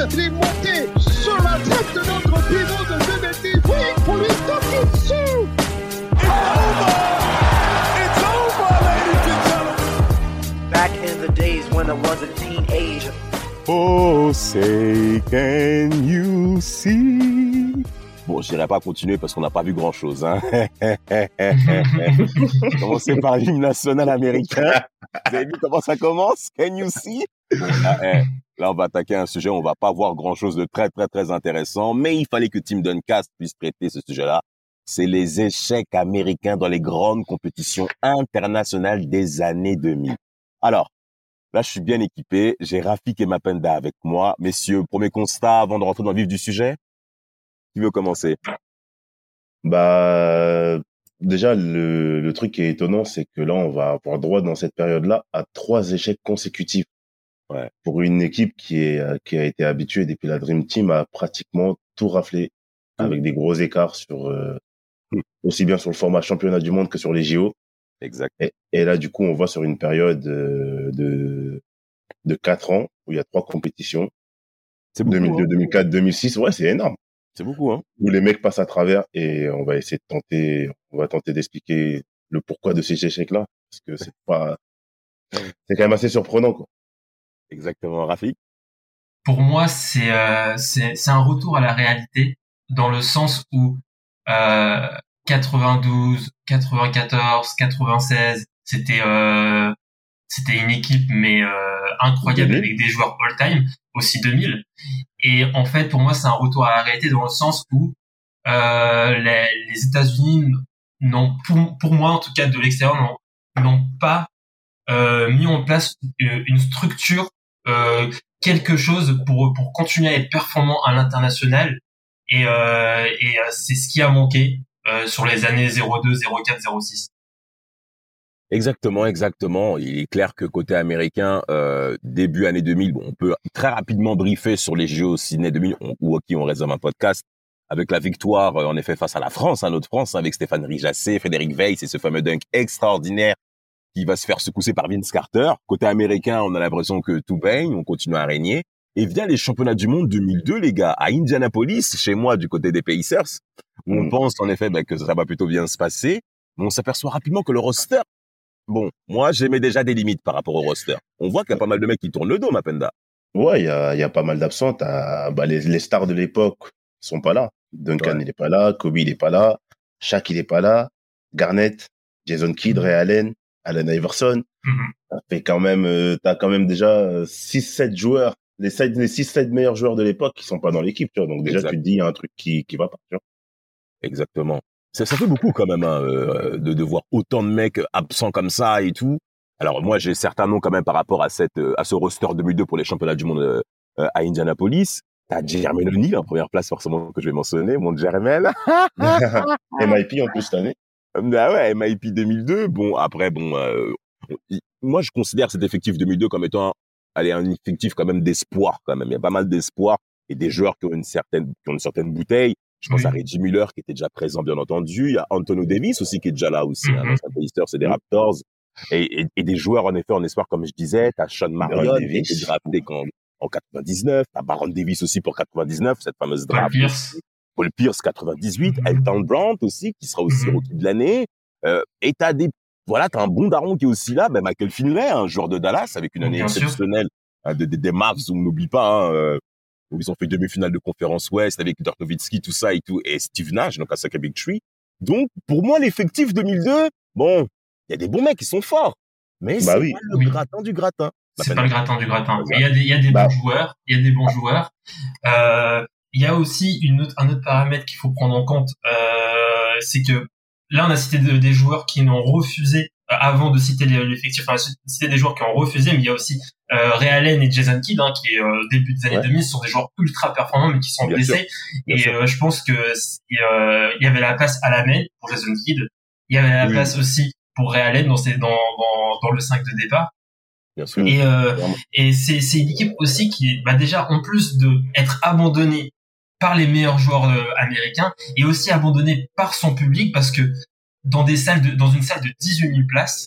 Sur la tête de notre pivot de 2. Oui, pour lui taper dessus. Back in the days when I was a teenager. Oh, say can you see? Bon, je n'irai pas continuer parce qu'on n'a pas vu grand chose. Hein. Commencer par l'hymne national américain. Vous avez vu comment ça commence? Can you see? Eh, là, on va attaquer un sujet, on va pas voir grand chose de très, très, très intéressant, mais il fallait que Tim Duncast puisse traiter ce sujet-là. C'est les échecs américains dans les grandes compétitions internationales des années 2000. Alors, Là, je suis bien équipé. J'ai Rafik et Mapenda avec moi. Messieurs, premier constat avant de rentrer dans le vif du sujet. Qui veut commencer? Bah, déjà, le, le truc qui est étonnant, c'est que là, on va avoir droit dans cette période-là à trois échecs consécutifs. Ouais. Pour une équipe qui est euh, qui a été habituée depuis la Dream Team à pratiquement tout rafler avec des gros écarts sur euh, Mm. aussi bien sur le format championnat du monde que sur les JO. Exact. Et, et là, du coup, on voit sur une période euh, de de quatre ans où il y a trois compétitions C'est beaucoup. 2002, hein. 2004, 2006. Ouais, c'est énorme. C'est beaucoup. Hein. où les mecs passent à travers et on va essayer de tenter, on va tenter d'expliquer le pourquoi de ces échecs-là, parce que c'est pas, c'est quand même assez surprenant, quoi. Exactement. Rafik. pour moi, c'est euh, c'est c'est un retour à la réalité dans le sens où euh, 92, 94, 96, c'était euh, c'était une équipe mais euh, incroyable 2000. avec des joueurs all-time, aussi 2000. Et en fait, pour moi, c'est un retour à la réalité dans le sens où euh, les, États-Unis n'ont, pour, pour moi en tout cas de l'extérieur, n'ont pas euh, mis en place une une structure euh, quelque chose pour pour continuer à être performant à l'international et euh, et euh, c'est ce qui a manqué euh, sur les années 02 04 06 Exactement, exactement. Il est clair que côté américain, euh, début année 2000, bon, on peut très rapidement briefer sur les JO Sydney 2000 on- ou à qui on réserve un podcast avec la victoire euh, en effet face à la France, à notre France, avec Stéphane Rijassé, Frédéric Weiss et ce fameux dunk extraordinaire qui va se faire secousser par Vince Carter. Côté américain, on a l'impression que tout baigne, on continue à régner. Et via les championnats du monde 2002, les gars, à Indianapolis, chez moi, du côté des Pacers, où on Mm. pense en effet bah, que ça va plutôt bien se passer, mais on s'aperçoit rapidement que le roster Bon, moi, j'aimais déjà des limites par rapport au roster. On voit qu'il y a pas mal de mecs qui tournent le dos, Mapenda. Ouais, il y a, il y a pas mal d'absents. Bah, les, les stars de l'époque sont pas là. Duncan, Ouais. il est pas là. Kobe, il est pas là. Shaq, il est pas là. Garnett, Jason Kidd, Ray Allen, Allen Iverson. Mhm. Ça fait quand même, euh, t'as quand même déjà 6-7 joueurs, les 6 les 6-7 meilleurs joueurs de l'époque qui sont pas dans l'équipe, tu vois. Donc déjà, Exact. tu te dis, il y a un truc qui, qui va pas, tu vois. Exactement. Ça, ça fait beaucoup quand même hein, euh, de, de voir autant de mecs absents comme ça et tout. Alors moi, j'ai certains noms quand même par rapport à cette euh, à ce roster 2002 pour les championnats du monde euh, à Indianapolis. T'as Jermaine O'Neal en première place forcément que je vais mentionner, mon Jermaine. MIP en plus cette année. Ah ouais, MIP 2002. Bon, après, bon, euh, moi, je considère cet effectif 2002 comme étant, allez, un effectif quand même d'espoir, quand même. Il y a pas mal d'espoir et des joueurs qui ont une certaine, qui ont une certaine bouteille. Je pense Oui. à Reggie Miller qui était déjà présent, bien entendu. Il y a Antonio Davis aussi qui est déjà là aussi, hein, Mhm. dans sa Pacers et des Mhm. Raptors. Et, et, et des joueurs, en effet, en espoir, comme je disais. T'as Sean Marion qui a été drafté en, en 99. T'as Baron Davis aussi pour 99, cette fameuse Paul draft. Pierce Paul Pierce 98, Mhm. Elton Brandt aussi qui sera aussi Mhm. rookie de l'année. Euh, et t'as des voilà, t'as un bon daron qui est aussi là, ben Michael Finlay, un joueur de Dallas avec une année exceptionnelle hein, de- de- des Mavs, on n'oublie pas hein, euh, où ils ont fait demi-finale de conférence Ouest avec Dirk Nowitzki, tout ça et tout, et Steve Nash, donc à Saka Big Tree. Donc pour moi l'effectif 2002, bon, il y a des bons mecs qui sont forts, mais Bah c'est oui. pas le Oui. gratin du gratin. c'est pas le gratin du gratin. Mais il y a des, il y a des Bah. bons joueurs, il y a des bons joueurs. Euh, il y a aussi une autre, un autre paramètre qu'il faut prendre en compte, euh, c'est que là, on a cité de- des joueurs qui n'ont refusé euh, avant de citer l'effectif. Enfin, citer des joueurs qui ont refusé, mais il y a aussi euh, Ray Allen et Jason Kidd, hein, qui euh, début des années Ouais. 2000 sont des joueurs ultra performants, mais qui sont Bien blessés. Et euh, je pense que euh, il y avait la place à la main pour Jason Kidd. Il y avait la Oui. place aussi pour Ray Allen dans, ses- dans, dans, dans le 5 de départ. Bien sûr. Et, euh, et c'est c'est une équipe aussi qui, bah déjà, en plus de être abandonnée par les meilleurs joueurs euh, américains, et aussi abandonnée par son public parce que dans des salles de, dans une salle de 18 000 places,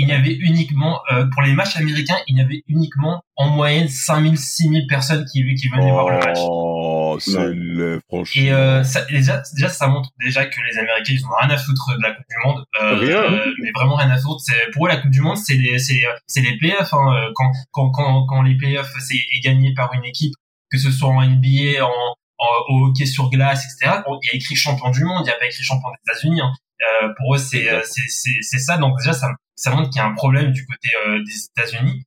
il y avait uniquement, euh, pour les matchs américains, il y avait uniquement en moyenne 5 000, 6 000 personnes qui, qui venaient voir le match. Oh, c'est Ouais. le franchement. Et euh, ça, déjà, déjà, ça montre déjà que les Américains, ils ont rien à foutre de la Coupe du Monde. Euh, Rien. euh, mais vraiment rien à foutre. Pour eux, la Coupe du Monde, c'est les, c'est, c'est les playoffs. Hein. Euh, Quand, quand, quand, quand les playoffs c'est est gagné par une équipe, que ce soit en NBA, en, en- au hockey sur glace, etc. bon, Il y a écrit champion du monde, il n'y a pas écrit champion des États-Unis. Hein. Euh, pour eux, c'est, euh, c'est, c'est, ça. Donc déjà, ça, ça montre qu'il y a un problème du côté euh, des États-Unis.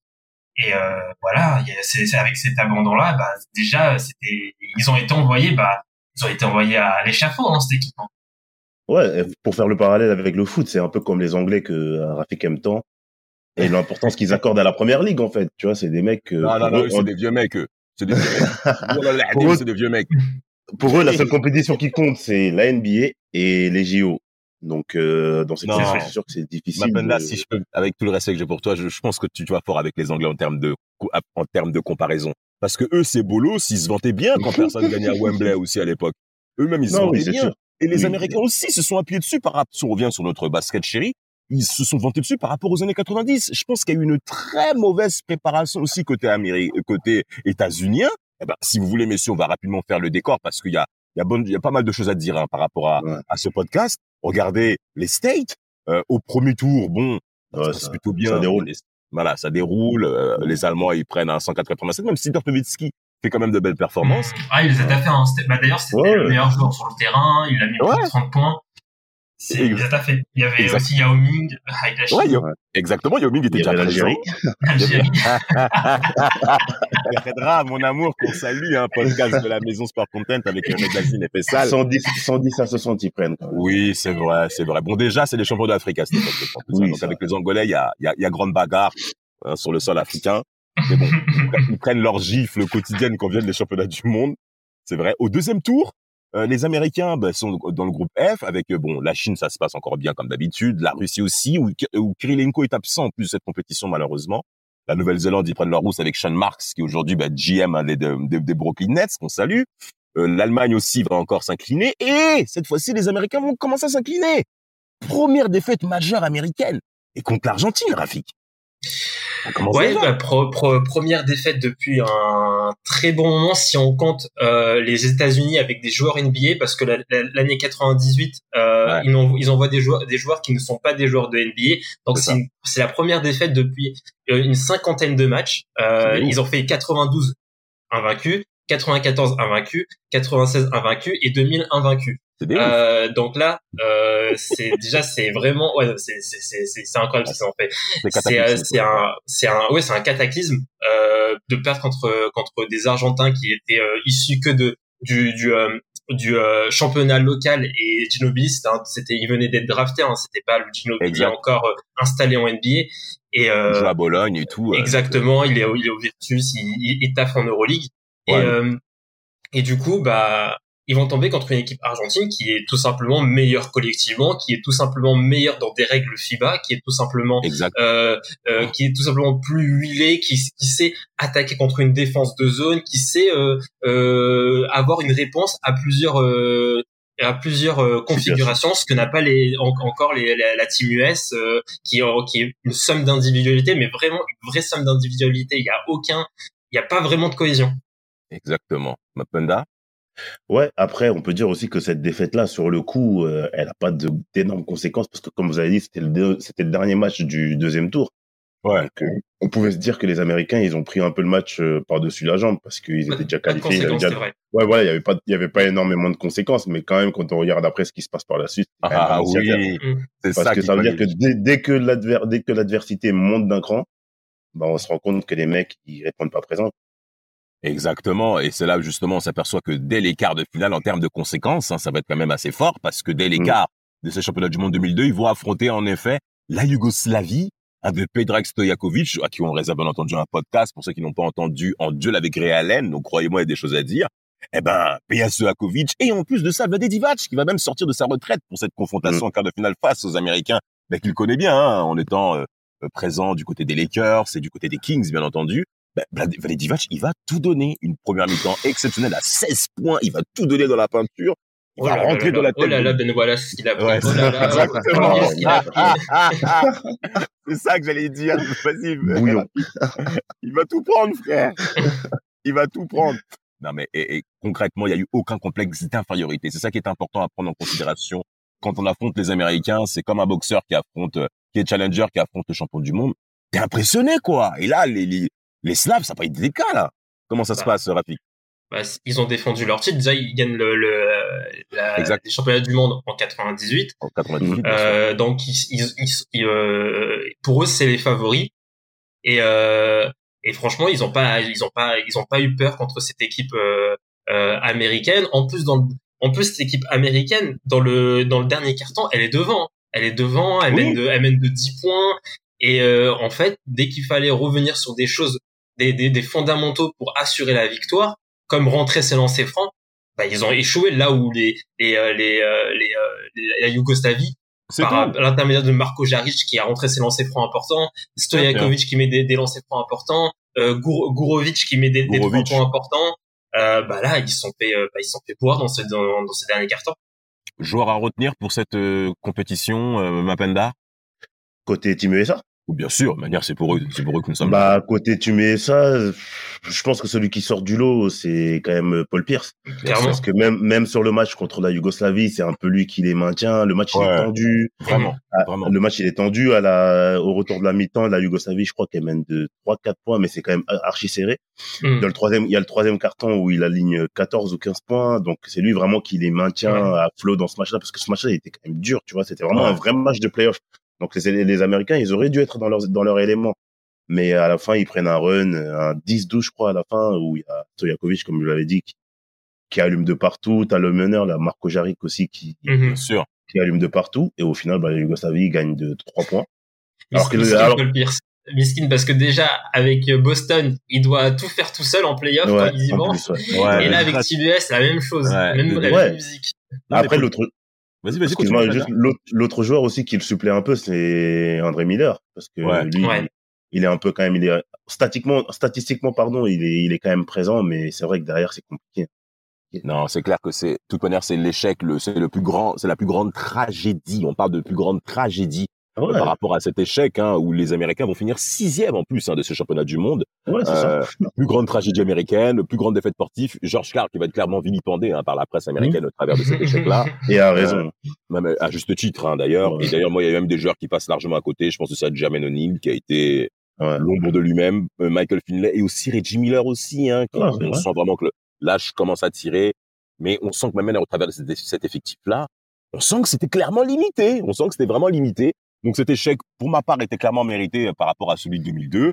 Et euh, voilà, il y a- avec cet abandon-là, bah, déjà, c'était, ils ont été envoyés, bah, ils ont été envoyés à l'échafaud, hein, cette équipe. hein. Ouais, pour faire le parallèle avec le foot, c'est un peu comme les Anglais que Rafik aime tant. Et l'importance qu'ils accordent à la première ligue, en fait. Tu vois, c'est des mecs. euh, Non, non, non, c'est des vieux mecs. eux. C'est des vieux mecs. Là là, Pour eux- c'est des vieux mecs. pour eux, la seule compétition qui compte, c'est la NBA et les JO. Donc, euh, dans cette Non. situation, c'est sûr que c'est difficile. Mapenda, de- si je peux, avec tout le respect que j'ai pour toi, je, je pense que tu, tu vas fort avec les Anglais en termes de, en termes de comparaison. Parce que eux, ces bolos, ils se vantaient bien quand personne gagnait à Wembley aussi à l'époque. Eux-mêmes, ils se oui, vantaient bien. sûr. Et les Oui. Américains aussi se sont appuyés dessus par rapport, si on revient sur notre basket chéri, ils se sont vantés dessus par rapport aux années 90. Je pense qu'il y a eu une très mauvaise préparation aussi côté Amérique, côté états-unien. Eh ben, si vous voulez, messieurs, on va rapidement faire le décor parce qu'il y a, il y a bonne, il y a pas mal de choses à dire hein, par rapport à, Ouais. à ce podcast. Regardez les States. Euh, au premier tour, bon, se passe ça- plutôt bien. ça déroule. Les- voilà, ça déroule. Euh, les Allemands, ils prennent un 187. Même si Dirk Nowitzki fait quand même de belles performances. Ah, il les a. Hein. C'était- Bah, d'ailleurs, c'était Ouais. le meilleur joueur sur le terrain. Il a mis plus Ouais. de 30 points. C'est, il y avait Exact. aussi Yao Ming, Haïdashi, Ouais, Yo- exactement. Yao Ming était déjà l'Algérie. Algérie. El Khedra, mon amour, qu'on salue, un podcast de la maison Sport Content avec le magazine Sale. 110, 110 à 60, ils prennent. Oui, c'est vrai, c'est vrai. Bon, déjà, c'est les champions d'Afrique à cette époque. Oui, Donc, avec les Angolais, il y a, il y, a, il y a grande bagarre hein, sur le sol africain. Mais bon, ils prennent leur gifle quotidienne quand viennent les championnats du monde. C'est vrai. Au deuxième tour, euh, les Américains bah, sont dans le groupe F avec euh, bon la Chine, ça se passe encore bien comme d'habitude, la Russie aussi, où, où Kirilenko est absent en plus de cette compétition malheureusement. La Nouvelle-Zélande, ils prennent leur rousse avec Sean Marks, qui aujourd'hui bah, GM des, des, des Brooklyn Nets, qu'on salue. Euh, L'Allemagne aussi va encore s'incliner. Et cette fois-ci, les Américains vont commencer à s'incliner. Première défaite majeure américaine. Et contre l'Argentine, Rafik. Ouais, bah, pro- pro- première défaite depuis un très bon moment si on compte euh, les États-Unis avec des joueurs NBA parce que la- la- l'année 98 euh, Ouais. ils, en- ils envoient des joueurs des joueurs qui ne sont pas des joueurs de NBA donc C'est la première défaite depuis euh, une cinquantaine de matchs euh, ils ont fait 92 invaincus 94 invaincus 96 invaincus et 2000 invaincus. Euh, donc là euh, c'est déjà c'est vraiment ouais c'est c'est c'est c'est incroyable ce qu'ils ont fait. C'est c'est euh, un c'est un ouais c'est un cataclysme euh, de perdre contre contre des Argentins qui étaient euh, issus que de du du euh, du euh, championnat local et Ginobili c'était c'était il venait d'être drafté hein, c'était pas le Ginobili encore installé en NBA et Il euh, joue à Bologne et tout. exactement il est au- il est au Virtus il, il, il taffe en Euroleague. Et Ouais. euh, et du coup bah ils vont tomber contre une équipe argentine qui est tout simplement meilleure collectivement, qui est tout simplement meilleure dans des règles FIBA, qui est tout simplement euh, euh, qui est tout simplement plus huilé, qui, qui sait attaquer contre une défense de zone, qui sait euh, euh, avoir une réponse à plusieurs euh, à plusieurs euh, configurations, ce que n'a pas les en- encore les, la, la team US, euh, qui, est- qui est une somme d'individualité, mais vraiment une vraie somme d'individualité. Il y a aucun, il y a pas vraiment de cohésion. Exactement. Mapenda? Ouais, après, on peut dire aussi que cette défaite-là, sur le coup, euh, elle a pas d'énormes conséquences parce que, comme vous avez dit, c'était le, deux- c'était le dernier match du deuxième tour. Ouais. Donc, euh, on pouvait se dire que les Américains, ils ont pris un peu le match euh, par-dessus la jambe parce qu'ils étaient déjà pas de qualifiés. déjà-. Ouais, voilà, il y avait pas, il y avait pas énormément de conséquences, mais quand même, quand on regarde après ce qui se passe par la suite, Ah oui. Mm. C'est Parce ça que ça veut dire que fallait. dès, dès que l'adver, dès que l'adversité monte d'un cran, bah, on se rend compte que les mecs, ils répondent pas présents. Exactement. Et c'est là justement on s'aperçoit que dès les quarts de finale, en termes de conséquences, hein, ça va être quand même assez fort parce que dès les Mm. quarts, de ce championnat du monde 2002, ils vont affronter en effet la Yougoslavie avec Pedrag Stojakovic, à qui on réserve bien entendu un podcast pour ceux qui n'ont pas entendu en duel avec Ray Allen, donc croyez-moi, il y a des choses à dire. Eh ben, Peja Stojakovic, et en plus de ça, Vlade Divac, qui va même sortir de sa retraite pour cette confrontation en quart de finale face aux Américains, ben, qu'il connaît bien, hein, en étant euh, présent du côté des Lakers et du côté des Kings, bien entendu. Ben, Vlade Vlade Divac, il va tout donner. Une première mi-temps exceptionnelle à 16 points, il va tout donner dans la peinture. Il Oh va rentrer là dans la tête. oh là là, Ben Wallace, ce qu'il a pris. Ouais, oh là là, exactement. qu'est-ce qu'il a pris. C'est ça que j'allais dire. Vas-y. Bouillon. Il va tout prendre, frère. Il va tout prendre. Non, mais et, et concrètement, il n'y a eu aucun complexe d'infériorité. C'est ça qui est important à prendre en considération quand on affronte les Américains. C'est comme un boxeur qui affronte, euh, qui est challenger, qui affronte le champion du monde. T'es impressionné, quoi. Et là, les, les, les Slaves, ça n'a pas été des cas, là. Comment ça se Bah. passe, Rafik? Bah, ils ont défendu leur titre. Déjà, ils gagnent le, le, la, Exact. les championnats du monde en 98. En 98, bien sûr. Euh, donc, ils, ils, ils- euh, pour eux, c'est les favoris. Et, euh, et franchement, ils ont pas, ils ont pas, ils ont pas eu peur contre cette équipe euh, euh, américaine. En plus, dans le, en plus, cette équipe américaine, dans le, dans le dernier carton, elle est devant. Elle est devant. Elle Oui. mène de, elle mène de 10 points. Et euh, en fait, dès qu'il fallait revenir sur des choses, des, des, des fondamentaux pour assurer la victoire, comme rentrer ses lancers francs, bah, ils ont échoué là où les, les, euh, les, euh, les, euh, les- la Yougoslavie par l'intermédiaire de Marco Jaric qui a rentré ses lancers francs importants, Stojakovic qui met des, des lancers francs importants, euh, Gour- Gourovic qui met des, des trois points importants. Euh, bah là, ils se sont fait, bah, ils se sont fait boire dans ce dans, dans ce dernier carton. Joueur à retenir pour cette euh, compétition, euh, Mapenda? Côté Team USA Ou bien sûr, de manière, c'est pour eux, c'est pour eux que nous sommes. Bah, côté Team USA, je pense que celui qui sort du lot, c'est quand même Paul Pierce. Clairement. Parce que même, même sur le match contre la Yougoslavie, c'est un peu lui qui les maintient. Le match, il est tendu. Vraiment, Ah, vraiment. Le match, il est tendu à la, au retour de la mi-temps. La Yougoslavie, je crois qu'elle mène de 3-4 points, mais c'est quand même archi serré. Mm. Dans le troisième, il y a le troisième carton où il aligne 14 ou 15 points. Donc, c'est lui vraiment qui les maintient à flot dans ce match-là, parce que ce match-là, il était quand même dur, tu vois. C'était vraiment Ouais. un vrai match de playoff. Donc, les, les Américains, ils auraient dû être dans leur, dans leur élément. Mais à la fin, ils prennent un run, un 10-12, je crois, à la fin, où il y a Stojakovic, comme je l'avais dit, qui, qui allume de partout. T'as le meneur, là, Marco Jaric aussi, qui, Mhm. Qui allume de partout. Et au final, bah, la Yougoslavie gagne de 3 points. Alors que- alors- Paul Pierce. Miskin parce que déjà avec Boston, il doit tout faire tout seul en playoff Ouais, ouais. Ouais, Et là avec TBS, la même chose, Ouais, même la ouais. même musique. Après, l'autre, Vas-y, vas-y, excuse-moi, l'autre, l'autre joueur aussi qui le supplée un peu, c'est André Miller. Parce que Ouais. lui, Ouais. il est un peu quand même, il est, statiquement, statistiquement, pardon, il est, il est quand même présent, mais c'est vrai que derrière, c'est compliqué. Non, c'est clair que c'est, de toute manière, c'est l'échec, le, c'est le plus grand, c'est la plus grande tragédie. On parle de plus grande tragédie Ah par rapport à cet échec, hein, où les Américains vont finir sixième en plus hein, de ce championnat du monde. ouais, c'est Euh, ça. plus grande tragédie américaine, plus grande défaite sportive. George Carl qui va être clairement vilipendé hein, par la presse américaine au travers de cet échec-là. Et a raison. même à juste titre hein, d'ailleurs. Ouais. Et d'ailleurs, moi, il y a même des joueurs qui passent largement à côté. Je pense aussi à Jermaine O'Neal qui a été l'ombre de lui-même, euh, Michael Finlay et aussi Reggie Miller aussi. Hein, qui, on vrai. sent vraiment que le- l'âge commence à tirer, mais on sent que même au travers de cet, cet effectif-là, on sent que c'était clairement limité. On sent que c'était vraiment limité. Donc cet échec, pour ma part, était clairement mérité euh, par rapport à celui de 2002.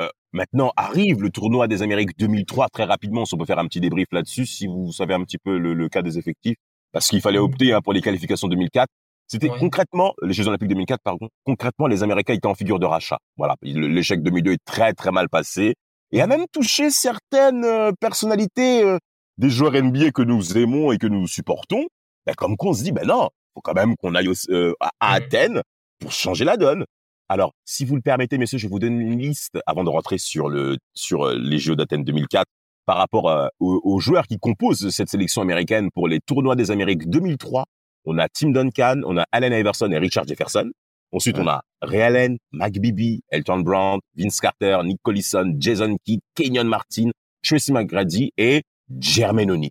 Euh, maintenant arrive le tournoi des Amériques 2003 très rapidement. Si on peut faire un petit débrief là-dessus, si vous savez un petit peu le, le cas des effectifs, parce qu'il fallait opter hein, pour les qualifications 2004. C'était concrètement les Jeux Olympiques 2004, pardon. Concrètement, les Américains étaient en figure de rachat. Voilà, l'échec 2002 est très très mal passé et a même touché certaines euh, personnalités euh, des joueurs NBA que nous aimons et que nous supportons. Ben, comme qu'on se dit, ben non, faut quand même qu'on aille au- euh, à, à Mhm. Athènes pour changer la donne. Alors, si vous le permettez, messieurs, je vous donne une liste avant de rentrer sur le sur euh, les Jeux d'Athènes 2004 par rapport euh, aux, aux joueurs qui composent cette sélection américaine pour les tournois des Amériques 2003. On a Tim Duncan, on a Allen Iverson et Richard Jefferson. Ensuite, on a Ray Allen, Mac Bibby, Elton Brown, Vince Carter, Nick Collison, Jason Kidd, Kenyon Martin, Tracy McGrady et Jermaine O'Neal.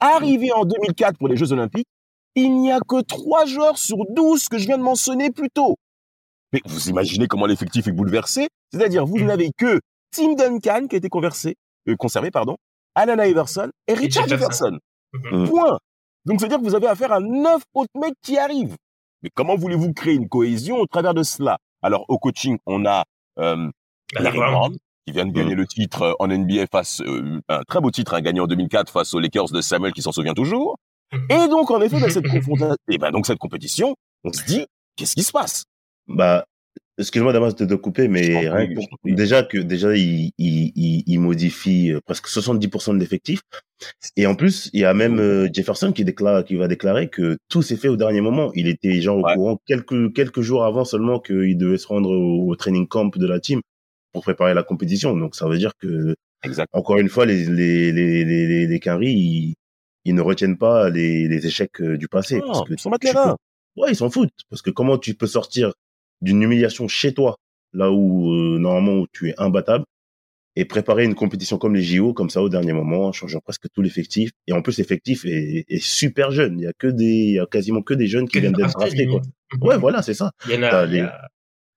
Arrivé en 2004 pour les Jeux Olympiques, il n'y a que trois joueurs sur 12 que je viens de mentionner plus tôt. Mais vous imaginez comment l'effectif est bouleversé? C'est-à-dire, vous n'avez que Tim Duncan qui a été conversé, euh, conservé, pardon, Allen Iverson et Richard Jefferson. Jefferson. Mhm. Point. Donc, c'est-à-dire que vous avez affaire à neuf autres mecs qui arrivent. Mais comment voulez-vous créer une cohésion au travers de cela? Alors, au coaching, on a euh, Larry Brown, qui vient de gagner le titre euh, en NBA face, euh, un très beau titre, un gagné en 2004 face aux Lakers de Samuel, qui s'en souvient toujours. Et donc, en effet, dans cette confrontation, et ben donc cette compétition, on se dit, qu'est-ce qui se passe? Bah, excuse-moi Damas de te couper, mais rien que pour- déjà que déjà il, il, il, modifie euh, presque 70% de l'effectif. Et en plus, il y a même euh, Jefferson qui déclare, qui va déclarer que tout s'est fait au dernier moment. Il était genre au Ouais. courant quelques quelques jours avant seulement qu'il devait se rendre au, au training camp de la team pour préparer la compétition. Donc ça veut dire que encore une fois, les les les les, les, les Quinry, ils, ils ne retiennent pas les, les échecs euh, du passé. Non, parce que ils s'en battent tu les peux- reins. Ouais, ils s'en foutent. Parce que comment tu peux sortir d'une humiliation chez toi, là où euh, normalement où tu es imbattable, et préparer une compétition comme les JO, comme ça au dernier moment, en changeant presque tout l'effectif. Et en plus, l'effectif est, est super jeune. Il y a que des, il y a quasiment que des jeunes qui Que viennent d'être draftés, quoi. Ouais, voilà, c'est ça. Il y en a, T'as il y les- a-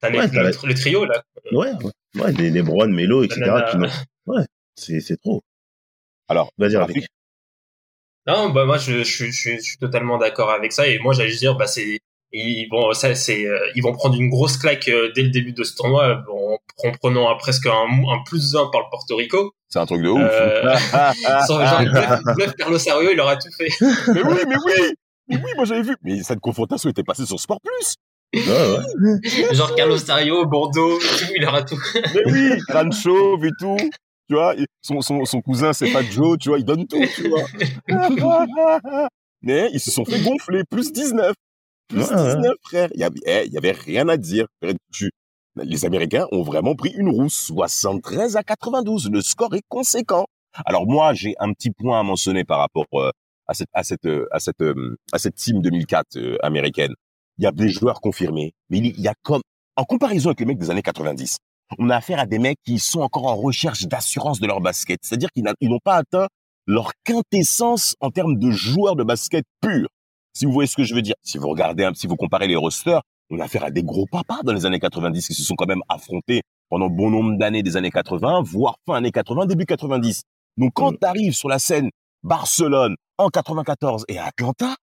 Ouais, la- le trio, là. Ouais, ouais, ouais les, les Brown, Melo, etc. Qui ouais, c'est, c'est trop. Alors, Vas-y, Rafik. Non, bah moi je, je, je, je suis totalement d'accord avec ça et moi j'allais juste dire bah c'est ils vont ça c'est euh, ils vont prendre une grosse claque euh, dès le début de ce tournoi en, en prenant un, presque un, un plus 1 par le Porto Rico. c'est un truc de ouf. Euh, Sans- genre, bluff, bluff Carlos Arroyo, il aura tout fait. mais oui, mais oui, mais oui, moi j'avais vu. Mais cette confrontation était passée sur Sport Plus. Ouais, ouais. Genre Carlos Arroyo, Bordeaux, tout, il aura tout. Mais oui, crâne chauve et tout. Tu vois, son, son, son cousin, c'est pas Joe, tu vois, il donne tout, tu vois. Mais ils se sont fait gonfler, plus 19. Plus Ouais, ouais. 19, frère. Il y avait, eh, il y avait rien à dire. Les Américains ont vraiment pris une rousse, 73 à 92. Le score est conséquent. Alors moi, j'ai un petit point à mentionner par rapport euh, à cette à cette euh, à cette euh, à cette team 2004 euh, américaine. Il y a des joueurs confirmés, mais il y a comme en comparaison avec les mecs des années 90, on a affaire à des mecs qui sont encore en recherche d'assurance de leur basket. C'est-à-dire qu'ils n'ont pas atteint leur quintessence en termes de joueurs de basket purs. Si vous voyez ce que je veux dire. Si vous regardez si vous comparez les rosters, on a affaire à des gros papas dans les années 90 qui se sont quand même affrontés pendant bon nombre d'années des années 80, voire fin années 80, début 90. Donc quand Mm. tu arrives sur la scène Barcelone en 94 et à Atlanta,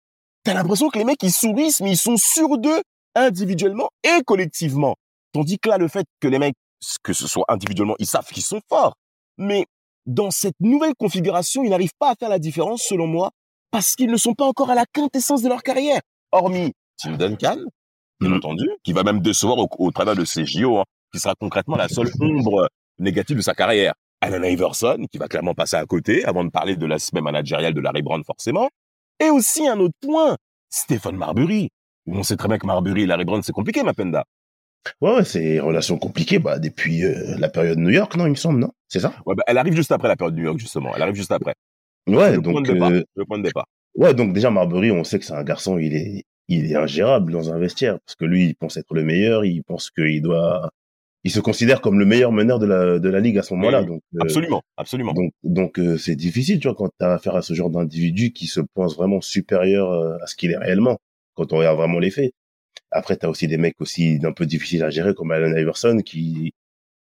t'as l'impression que les mecs ils sourissent, mais ils sont sûrs d'eux individuellement et collectivement. Tandis que là, le fait que les mecs, que ce soit individuellement, ils savent qu'ils sont forts. Mais dans cette nouvelle configuration, ils n'arrivent pas à faire la différence, selon moi, parce qu'ils ne sont pas encore à la quintessence de leur carrière. Hormis Tim Duncan, bien Mhm. entendu, qui va même décevoir au, au travers de ses JO, hein, qui sera concrètement la seule ombre négative de sa carrière. Alan Iverson, qui va clairement passer à côté, avant de parler de l'aspect managérial de Larry Brown, forcément. Et aussi un autre point, Stephen Marbury. On sait très bien que Marbury et Larry Brown, c'est compliqué, ma penda. Ouais, ouais, c'est relation compliquée, bah, depuis euh, la période New York, non, il me semble, non? C'est ça? Ouais, bah, elle arrive juste après la période de New York, justement. Elle arrive juste après. Ouais, le point donc, de départ. euh, Le point de départ. Ouais, donc déjà Marbury, on sait que c'est un garçon, il est, il est ingérable dans un vestiaire parce que lui, il pense être le meilleur, il pense qu'il doit, il se considère comme le meilleur meneur de la de la ligue à ce moment-là. Oui, donc euh, Absolument, absolument. donc donc euh, c'est difficile, tu vois, quand t'as affaire à ce genre d'individu qui se pense vraiment supérieur à ce qu'il est réellement quand on regarde vraiment les faits. Après, t'as aussi des mecs aussi un peu difficiles à gérer comme Allen Iverson qui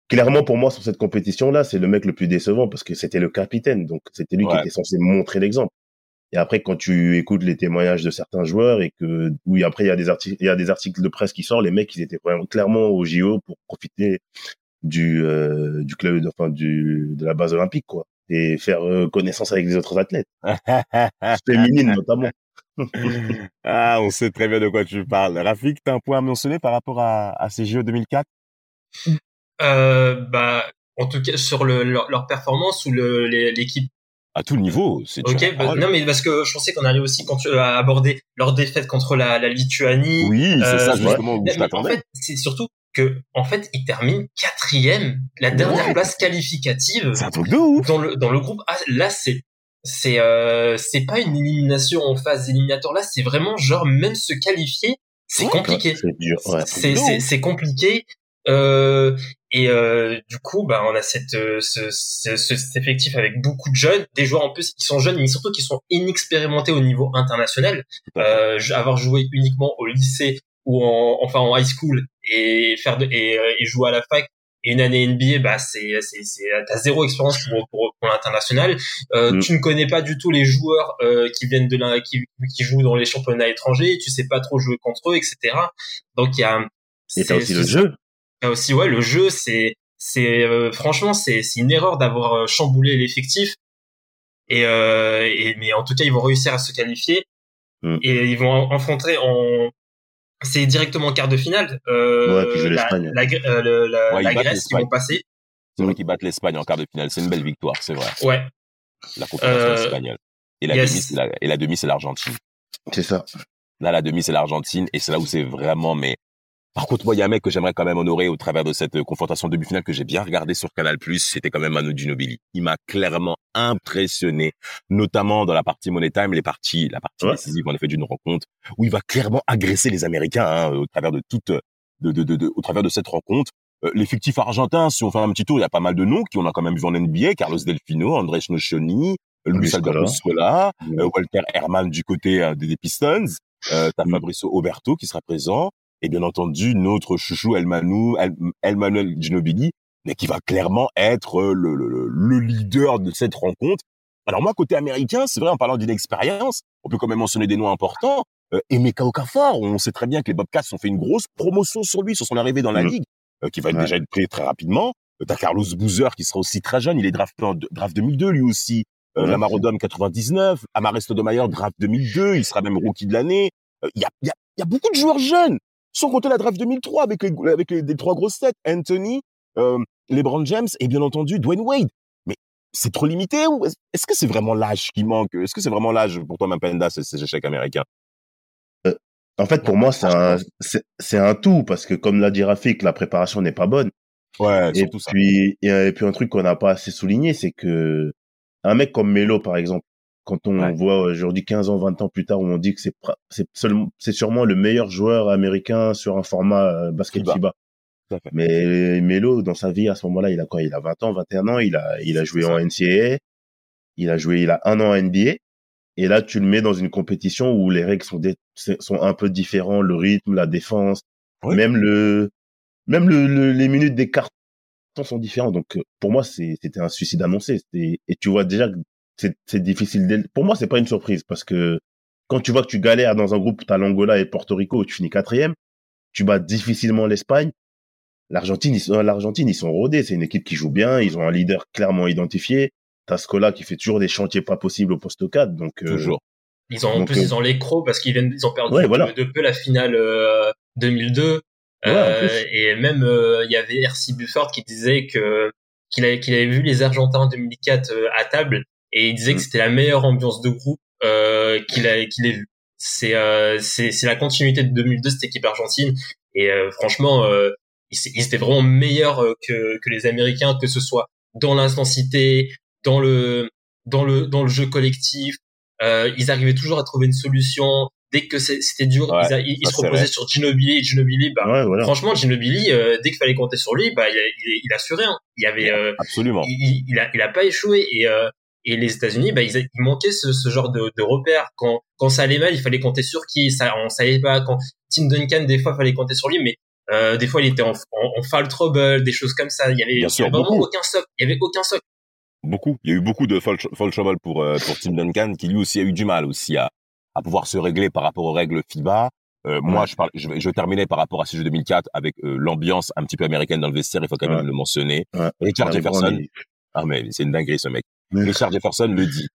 clairement pour moi sur cette compétition-là, c'est le mec le plus décevant parce que c'était le capitaine, donc c'était lui qui était censé montrer l'exemple. Et après, quand tu écoutes les témoignages de certains joueurs et que, oui, après, il y a des articles, il y a des articles de presse qui sortent, les mecs, ils étaient vraiment clairement au JO pour profiter du, euh, du club, enfin, du, de la base olympique, quoi. Et faire euh, connaissance avec les autres athlètes. Féminines, notamment. Ah, on sait très bien de quoi tu parles. Rafik, t'as un point à mentionner par rapport à, à ces JO 2004 Euh, bah, en tout cas, sur le, leur, leur performance ou l'équipe? À tout niveau, c'est Ok, bah, non, mais parce que je pensais qu'on allait aussi quand tu as abordé leur défaite contre la, la Lituanie. Oui, c'est Euh, ça justement où Mais- je en fait, c'est surtout que, en fait, ils terminent quatrième, la dernière Ouais. place qualificative C'est un truc de ouf. dans le dans le groupe. Ah, là, c'est c'est euh, c'est pas une élimination en phase éliminatoire. Là, c'est vraiment genre même se qualifier, c'est Ouais, compliqué. C'est dur, ouais. c'est c'est compliqué. Euh, et euh, du coup, bah, on a cette, euh, ce, ce- ce- cet effectif avec beaucoup de jeunes, des joueurs en plus qui sont jeunes, mais surtout qui sont inexpérimentés au niveau international. Euh, avoir joué uniquement au lycée ou en, enfin en high school et faire de, et, euh, et jouer à la fac et une année NBA, bah c'est c'est c'est t'as zéro expérience pour pour, pour l'international. Euh, Mm. Tu ne connais pas du tout les joueurs euh, qui viennent de là, qui qui jouent dans les championnats étrangers. Tu sais pas trop jouer contre eux, etc. Donc il y a Et t'as c'est- aussi le jeu. a aussi ouais le jeu c'est c'est euh, franchement c'est c'est une erreur d'avoir euh, chamboulé l'effectif et euh, et mais en tout cas ils vont réussir à se qualifier Mm. et ils vont affronter en c'est directement en quart de finale. Euh, Ouais, puis jouer la, l'Espagne. la, Gr- euh, la, Ouais, ils la battent Grèce qui l'Espagne. vont passer. C'est vrai qu'ils battent l'Espagne en quart de finale. C'est une belle victoire, c'est vrai. Ouais. La confédération Euh, espagnole. Et la yes. demi, c'est la, et la demi, c'est l'Argentine. C'est ça. Là, la demi, c'est l'Argentine. Et c'est là où c'est vraiment, mais, par contre, moi, il y a un mec que j'aimerais quand même honorer au travers de cette euh, confrontation de demi-finale que j'ai bien regardé sur Canal+. C'était quand même Manu Ginobili. Il m'a clairement impressionné, notamment dans la partie Money Time, les parties, la partie Ouais. décisive, en effet, d'une rencontre où il va clairement agresser les Américains, hein, au travers de toute, de, de, de, de- au travers de cette rencontre. Euh, L'effectif argentin, si on fait un petit tour, il y a pas mal de noms qui on a quand même vu en NBA. Carlos Delfino, Andrés Nocioni, euh, Luis Luis Alberto Scola. Euh, Walter Herman du côté euh, des Pistons. Euh, T'as Mm. Fabrizio Oberto qui sera présent. Et bien entendu, notre chouchou Elmanu, El, Elmanuel Ginobili, mais qui va clairement être euh, le, le, le- le leader de cette rencontre. Alors moi, côté américain, c'est vrai, en parlant d'une expérience, on peut quand même mentionner des noms importants. Euh, Emeka Okafor, on sait très bien que les Bobcats ont fait une grosse promotion sur lui, sur son arrivée dans la Mm. ligue, euh, qui va Ouais. déjà être pris très rapidement. Euh, T'as Carlos Boozer qui sera aussi très jeune, il est drafté en draft 2002 lui aussi. Euh, Ouais. Lamar Odom 99, Amaris Stoudemire draft 2002, il sera même rookie de l'année. Euh, Il y, a, y, a, il y a beaucoup de joueurs jeunes, sans compter la draft 2003 avec les, avec les, les trois grosses têtes, Anthony, euh, LeBron James et bien entendu Dwayne Wade. Mais c'est trop limité ou est-ce que c'est vraiment l'âge qui manque? Est-ce que c'est vraiment l'âge pour toi, Mapenda, ces, échecs américains? En fait, pour moi, c'est un, un tout parce que comme l'a dit Rafik, la préparation n'est pas bonne. Ouais, Et surtout ça. puis, et, et puis un truc qu'on n'a pas assez souligné, c'est que un mec comme Melo, par exemple, quand on Ouais. voit aujourd'hui 15 ans, 20 ans plus tard, où on dit que c'est sûrement le meilleur joueur américain sur un format euh, basket FIBA. Mais Melo, dans sa vie, à ce moment-là, il a quoi? Il a 20 ans, 21 ans, il a, il a joué en NCAA, il a joué, il a un an en NBA. Et là, tu le mets dans une compétition où les règles sont, sont un peu différents, le rythme, la défense, même le, même le, le- les minutes des cartons sont différents. Donc, euh, pour moi, c'était un suicide annoncé. Et tu vois déjà que c'est difficile. Pour moi, c'est pas une surprise parce que quand tu vois que tu galères dans un groupe, t'as l'Angola et Porto Rico tu finis quatrième, tu bats difficilement l'Espagne. L'Argentine, ils sont, l'Argentine, ils sont rodés. C'est une équipe qui joue bien. Ils ont un leader clairement identifié. T'as Scola qui fait toujours des chantiers pas possibles au poste 4. Donc, euh, Toujours. Ils ont, en plus, euh, ils ont les crocs parce qu'ils viennent, ils ont perdu Ouais, de, voilà. de peu la finale euh, 2002. Ouais, en Euh, plus. et même, euh, il y avait R.C. Bufford qui disait que, qu'il avait, qu'il avait vu les Argentins en 2004 euh, à table et il disait Mm. que c'était la meilleure ambiance de groupe euh, qu'il a, qu'il ait vu. C'est, euh, c'est, c'est la continuité de 2002 cette équipe argentine et euh, franchement, euh, ils, étaient vraiment meilleurs euh, que, que les Américains, que ce soit dans l'intensité, dans le, dans le, dans le jeu collectif. Euh, ils arrivaient toujours à trouver une solution. Dès que c'était dur, Ouais, ils, a- ils- ils se reposaient vrai. sur Ginobili et Ginobili, bah, ouais, voilà. franchement, Ginobili, euh, dès qu'il fallait compter sur lui, bah, il, il, il assurait. Hein. Il y avait, euh, Absolument. il- il a, il a pas échoué et euh, et les États-Unis, bah, ils, a- il manquait ce, ce genre de, de repères. Quand quand ça allait mal, il fallait compter sur qui Ça, on savait pas. Quand Tim Duncan, des fois, il fallait compter sur lui, mais euh, des fois, il était en, en, en foul trouble, des choses comme ça. Il y avait, il y sûr, avait vraiment beaucoup. aucun socle. Il y avait aucun socle. Beaucoup. Il y a eu beaucoup de fall, fall trouble pour, euh, pour Tim Duncan, qui lui aussi a eu du mal aussi à, à pouvoir se régler par rapport aux règles FIBA. Euh, Moi, je, parle, je, je terminais par rapport à ce jeu 2004 avec euh, l'ambiance un petit peu américaine dans le vestiaire, il faut quand même Ouais. le mentionner. Ouais. Richard Jefferson, ah mais c'est une dinguerie ce mec. Richard Jefferson le dit.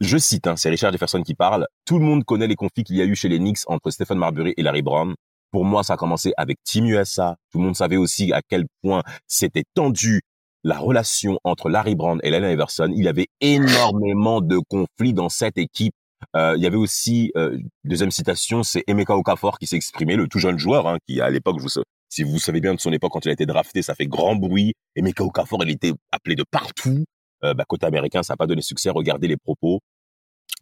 Je cite, hein, c'est Richard Jefferson qui parle. Tout le monde connaît les conflits qu'il y a eu chez les Knicks entre Stephen Marbury et Larry Brown. Pour moi, ça a commencé avec Team USA. Tout le monde savait aussi à quel point c'était tendu la relation entre Larry Brown et Allen Iverson. Il y avait énormément de conflits dans cette équipe. Euh, il y avait aussi, euh, deuxième citation, c'est Emeka Okafor qui s'est exprimé, le tout jeune joueur, hein, qui à l'époque, vous, si vous savez bien de son époque quand il a été drafté, ça fait grand bruit. Emeka Okafor, il était appelé de partout. Euh, bah, côté américain, ça n'a pas donné succès. Regardez les propos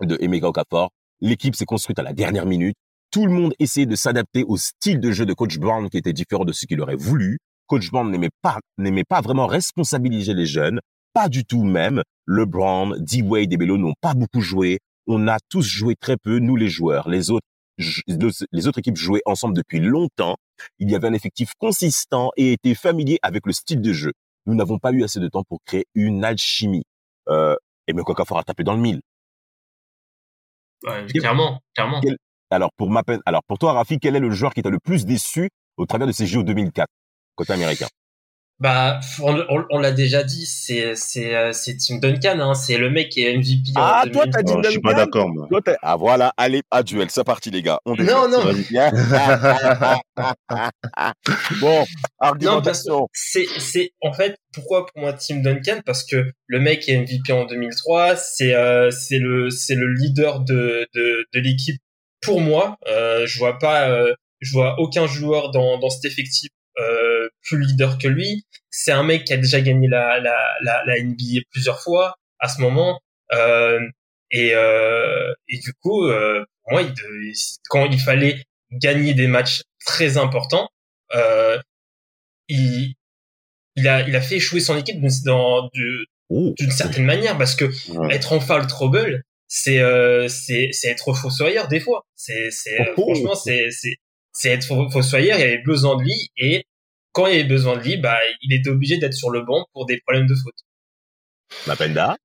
de Emeka Okafor. L'équipe s'est construite à la dernière minute. Tout le monde essayait de s'adapter au style de jeu de Coach Brown qui était différent de ce qu'il aurait voulu. Coach Brown n'aimait pas, n'aimait pas vraiment responsabiliser les jeunes. Pas du tout même. LeBron, D-Wade et Melo n'ont pas beaucoup joué. On a tous joué très peu, nous les joueurs. Les autres, les autres équipes jouaient ensemble depuis longtemps. Il y avait un effectif consistant et était familier avec le style de jeu. Nous n'avons pas eu assez de temps pour créer une alchimie. Euh, et Emeka Okafor a tapé dans le mille. Ouais, clairement, clairement. Quel- Alors pour ma peine, alors pour toi, Rafi, quel est le joueur qui t'a le plus déçu au travers de ces JO 2004 côté américain? Bah, on, on- on l'a déjà dit, c'est c'est euh, c'est Tim Duncan, hein, c'est le mec qui est MVP. en Ah, toi, 2000. t'as dit Non, je suis pas Duncan d'accord, moi. Toi, t'es- Ah, voilà, allez, à duel, c'est parti, les gars. On Non, non, bon, non, argumentation. c'est c'est en fait pourquoi pour moi Tim Duncan? Parce que le mec est MVP en 2003, c'est euh, c'est le c'est le leader de de, de l'équipe pour moi. Euh, je vois pas, euh, je vois aucun joueur dans dans cet effectif euh, plus leader que lui. C'est un mec qui a déjà gagné la la la, la NBA plusieurs fois à ce moment. Euh, et euh, et du coup, euh, pour moi, il, quand il fallait gagner des matchs très importants, euh, il il a il a fait échouer son équipe d'une- Oh, d'une certaine manière parce que être en foul trouble, c'est euh, c'est c'est être fossoyeur des fois. C'est c'est franchement c'est c'est c'est être fo- fossoyeur. Il y avait besoin de lui et quand il y avait besoin de lui, bah il était obligé d'être sur le banc pour des problèmes de faute. Mapenda.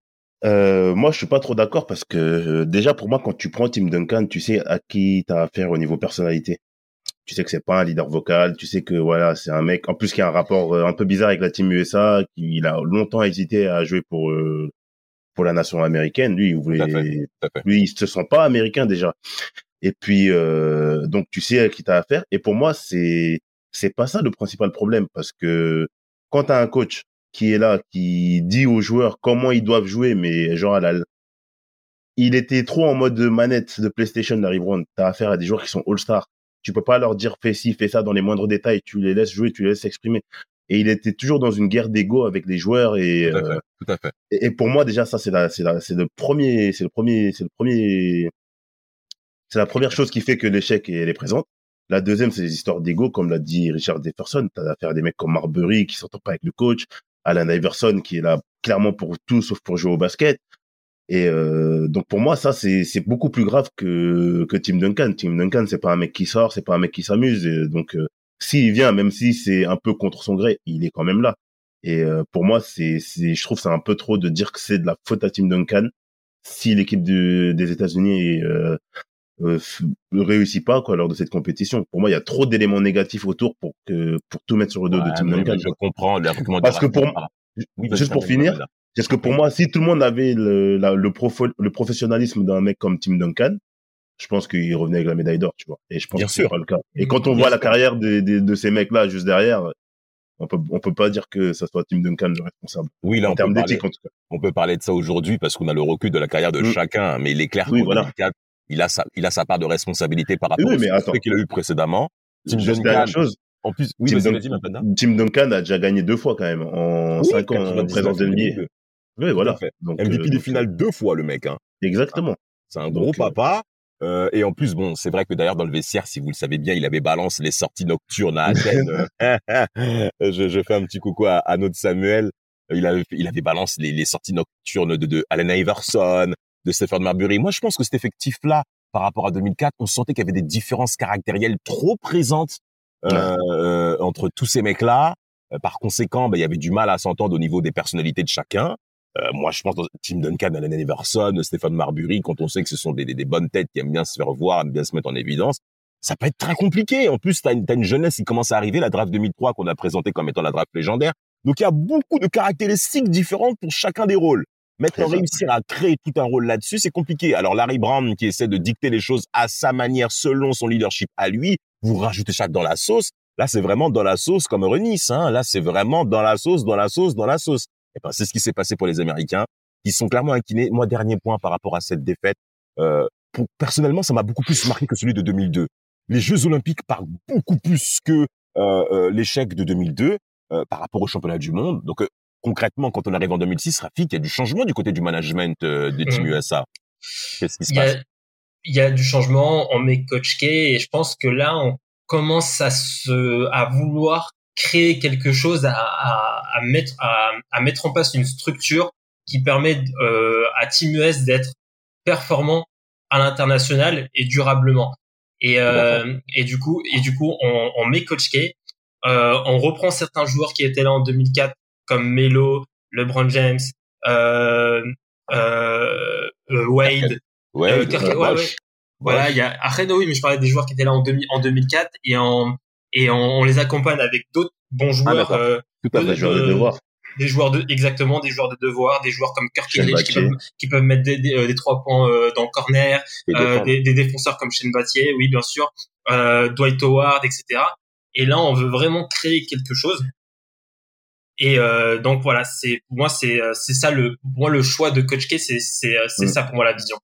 Euh, moi, je suis pas trop d'accord parce que euh, déjà pour moi, quand tu prends Tim Duncan, tu sais à qui t'as affaire au niveau personnalité. Tu sais que c'est pas un leader vocal. Tu sais que voilà, c'est un mec en plus qui a un rapport euh, un peu bizarre avec la team USA. Qui, il a longtemps hésité à jouer pour euh, pour la nation américaine. Lui, il voulait, fait. lui, il se sent pas américain déjà. Et puis euh, donc tu sais à qui t'as affaire. Et pour moi, c'est c'est pas ça le principal problème parce que quand t'as un coach qui est là, qui dit aux joueurs comment ils doivent jouer, mais genre à la il était trop en mode manette de PlayStation Larry Brown. T'as affaire à des joueurs qui sont All-Star. Tu peux pas leur dire fais ci, fais ça dans les moindres détails. Tu les laisses jouer, tu les laisses s'exprimer. Et il était toujours dans une guerre d'ego avec les joueurs et, Tout à euh, fait. Tout à fait. et, et pour moi déjà ça c'est la c'est la c'est le premier c'est le premier c'est le premier c'est la première chose qui fait que l'échec est présente. La deuxième c'est les histoires d'ego comme l'a dit Richard Jefferson. T'as affaire à des mecs comme Marbury qui s'entendent pas avec le coach, Alan Iverson qui est là clairement pour tout sauf pour jouer au basket. Et euh, donc pour moi ça c'est beaucoup plus grave que que Tim Duncan. Tim Duncan c'est pas un mec qui sort, c'est pas un mec qui s'amuse. Donc euh, s'il vient même si c'est un peu contre son gré, il est quand même là. Et euh, pour moi, c'est, c'est, je trouve c'est un peu trop de dire que c'est de la faute à Tim Duncan si l'équipe de- des États-Unis euh, ne réussit pas quoi lors de cette compétition. Pour moi, il y a trop d'éléments négatifs autour pour que pour tout mettre sur le dos Ouais, de Tim Duncan. je comprends l'argument. Parce que pour- Oui, vas-y, juste pour finir. Parce que pour moi, si tout le monde avait le, la- le, profo- le professionnalisme d'un mec comme Tim Duncan, je pense qu'il revenait avec la médaille d'or, tu vois. Et je pense Bien que c'est pas le cas. Et quand on Bien voit la carrière de, de, de ces mecs-là juste derrière, on peut on peut pas dire que ça soit Tim Duncan le responsable Oui, là, en termes d'éthique en tout cas. on peut parler de ça aujourd'hui parce qu'on a le recul de la carrière de Mm. chacun, mais il est clair Oui, qu'en voilà. 2004, il a sa, il a sa part de responsabilité par rapport Oui, au mais attends. qu'il a eu précédemment. Tim Duncan, chose, en plus, oui, Tim, Dun-. Tim Duncan a déjà gagné deux fois quand même en Oui, cinq ans en 99, présence de NBA. 2002. Oui, voilà. Donc, MVP euh, des finales deux fois, le mec, hein. Exactement. C'est un gros euh, papa. Euh, et en plus, bon, c'est vrai que d'ailleurs, dans le vestiaire, si vous le savez bien, il avait balance les sorties nocturnes à Athènes. je, je fais un petit coucou à, à notre Samuel. Il avait, il avait balance les, les sorties nocturnes de, de Allen Iverson, de Stephen Marbury. Moi, je pense que cet effectif-là, par rapport à 2004, on sentait qu'il y avait des différences caractérielles trop présentes euh, euh, entre tous ces mecs-là. Euh, par conséquent, ben, il y avait du mal à s'entendre au niveau des personnalités de chacun. Euh, moi, je pense dans Tim Duncan, Allen Iverson, Stéphane Marbury, quand on sait que ce sont des, des, des bonnes têtes qui aiment bien se faire voir, aiment bien se mettre en évidence, ça peut être très compliqué. En plus, t'as une, t'as une jeunesse qui commence à arriver, la draft 2003 qu'on a présentée comme étant la draft légendaire. Donc, il y a beaucoup de caractéristiques différentes pour chacun des rôles. Maintenant, réussir à créer tout un rôle là-dessus, c'est compliqué. Alors, Larry Brown, qui essaie de dicter les choses à sa manière, selon son leadership à lui, vous rajoutez ça dans la sauce. Là, c'est vraiment dans la sauce comme Renis. Hein. Là, c'est vraiment dans la sauce, dans la sauce, dans la sauce. Et ben, c'est ce qui s'est passé pour les Américains, qui sont clairement inquiets. Moi, dernier point par rapport à cette défaite. Euh, pour, personnellement, ça m'a beaucoup plus marqué que celui de 2002. Les Jeux Olympiques parlent beaucoup plus que euh, euh, l'échec de 2002 euh, par rapport au championnat du monde. Donc, euh, concrètement, quand on arrive en 2006, Rafik, il y a du changement du côté du management euh, de Team Mhm. USA. Qu'est-ce qui se Il passe a, il y a du changement, on met Coach K et je pense que là, on commence à se, à vouloir créer quelque chose, à, à, à mettre, à, à mettre en place une structure qui permet euh, à Team US d'être performant à l'international et durablement. Et, euh, et du coup, et du coup, on, on met Coach K, euh, on reprend certains joueurs qui étaient là en 2004 comme Melo, LeBron James, euh, euh, euh, Wade, Ouais, euh, Kirk- ouais, ouais. Voilà, il y a après oui, mais je parlais des joueurs qui étaient là en, 2000 en 2004 et en et on, on les accompagne avec d'autres bons joueurs. d'accord. euh, Tout à fait. Les joueurs de devoir. des joueurs de exactement des joueurs de devoir, des joueurs comme Kirk Illich qui peuvent, qui peuvent mettre des, des, euh, des trois points euh, dans le corner, euh, des, des défenseurs comme Shane Battier, oui bien sûr, euh, Dwight Howard, etc. Et là, on veut vraiment créer quelque chose. Et euh, donc voilà, c'est pour moi c'est euh, c'est ça le pour moi le choix de Coach K, c'est c'est euh, c'est Mm. ça pour moi la vision.